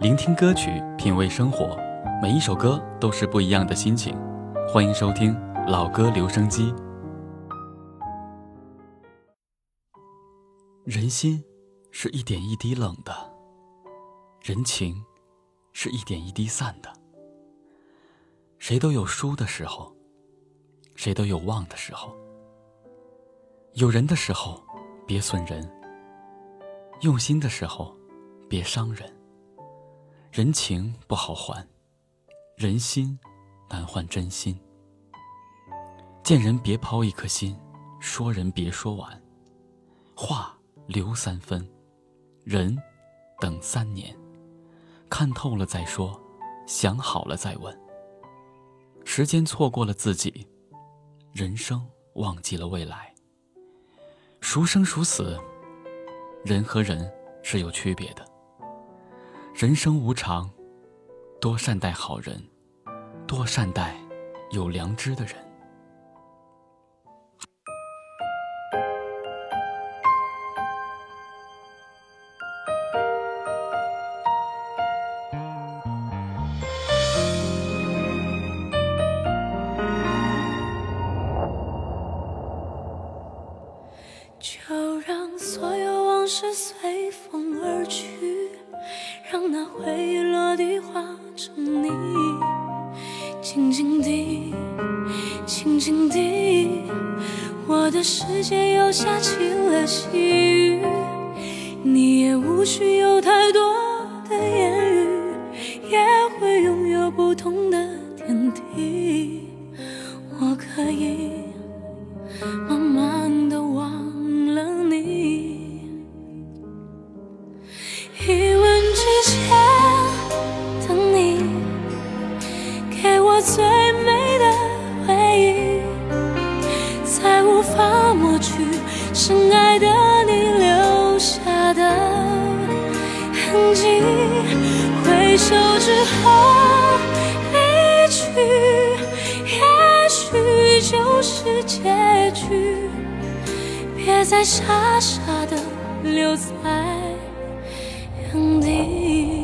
聆听歌曲，品味生活，每一首歌都是不一样的心情。欢迎收听老歌留声机。人心是一点一滴冷的，人情是一点一滴散的。谁都有输的时候，谁都有忘的时候。有人的时候，别损人；用心的时候，别伤人。人情不好还，人心难换真心。见人别抛一颗心，说人别说完。话留三分，人等三年。看透了再说，想好了再问。时间错过了自己，人生忘记了未来。孰生孰死，人和人是有区别的。人生无常，多善待好人，多善待有良知的人。就让所有往事随风而去。让那回忆落地化成泥，静静地，静静地，我的世界又下起了细雨。你也无需有太多的言语，也会拥有不同的天地。我可以痕迹。回首之后离去，也许就是结局。别再傻傻的留在。原地。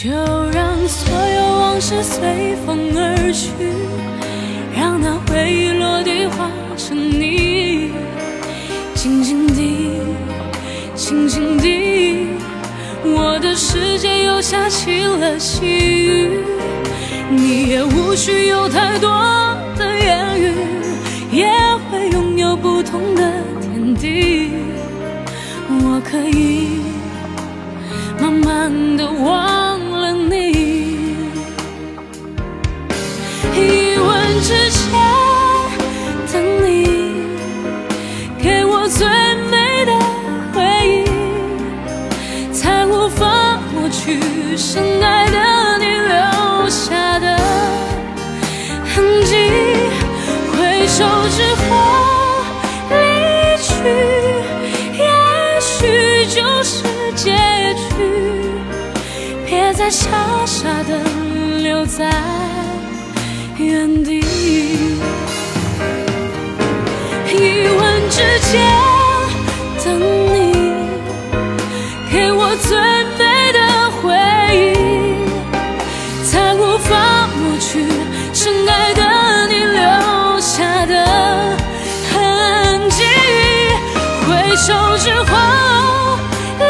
就让所有往事随风而去，让那回忆落地化成泥。静静地，静静地，我的世界又下起了细雨。你也无需有太多的言语，也会拥有不同的天地。我可以慢慢的忘深爱的你留下的痕迹。回首之后离去，也许就是结局。别再傻傻的留在原地。一吻之间，等你给我最回首之后离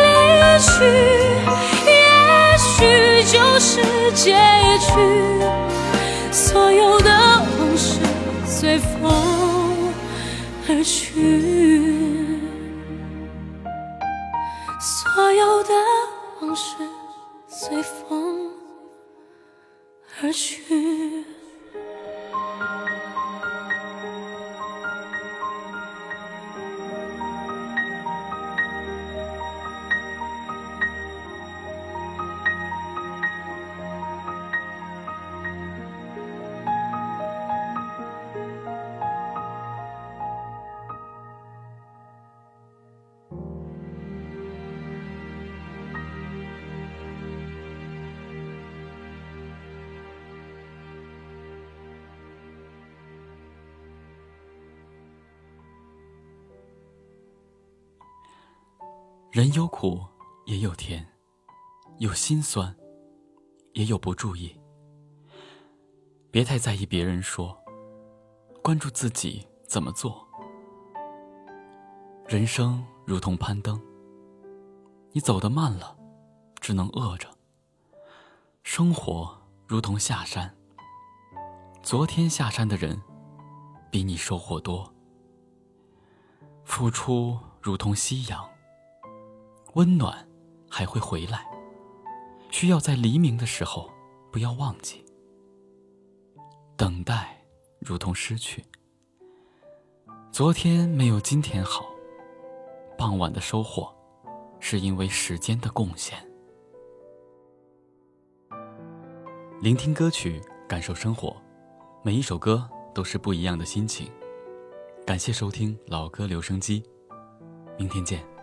去，也许就是结局。所有的往事随风。而去，所有的往事随风而去。人有苦也有甜，有心酸，也有不注意。别太在意别人说，关注自己怎么做。人生如同攀登，你走得慢了，只能饿着；生活如同下山，昨天下山的人，比你收获多。付出如同夕阳，温暖还会回来，需要在黎明的时候不要忘记。等待如同失去，昨天没有今天好。傍晚的收获，是因为时间的贡献。聆听歌曲，感受生活，每一首歌都是不一样的心情。感谢收听老歌留声机，明天见。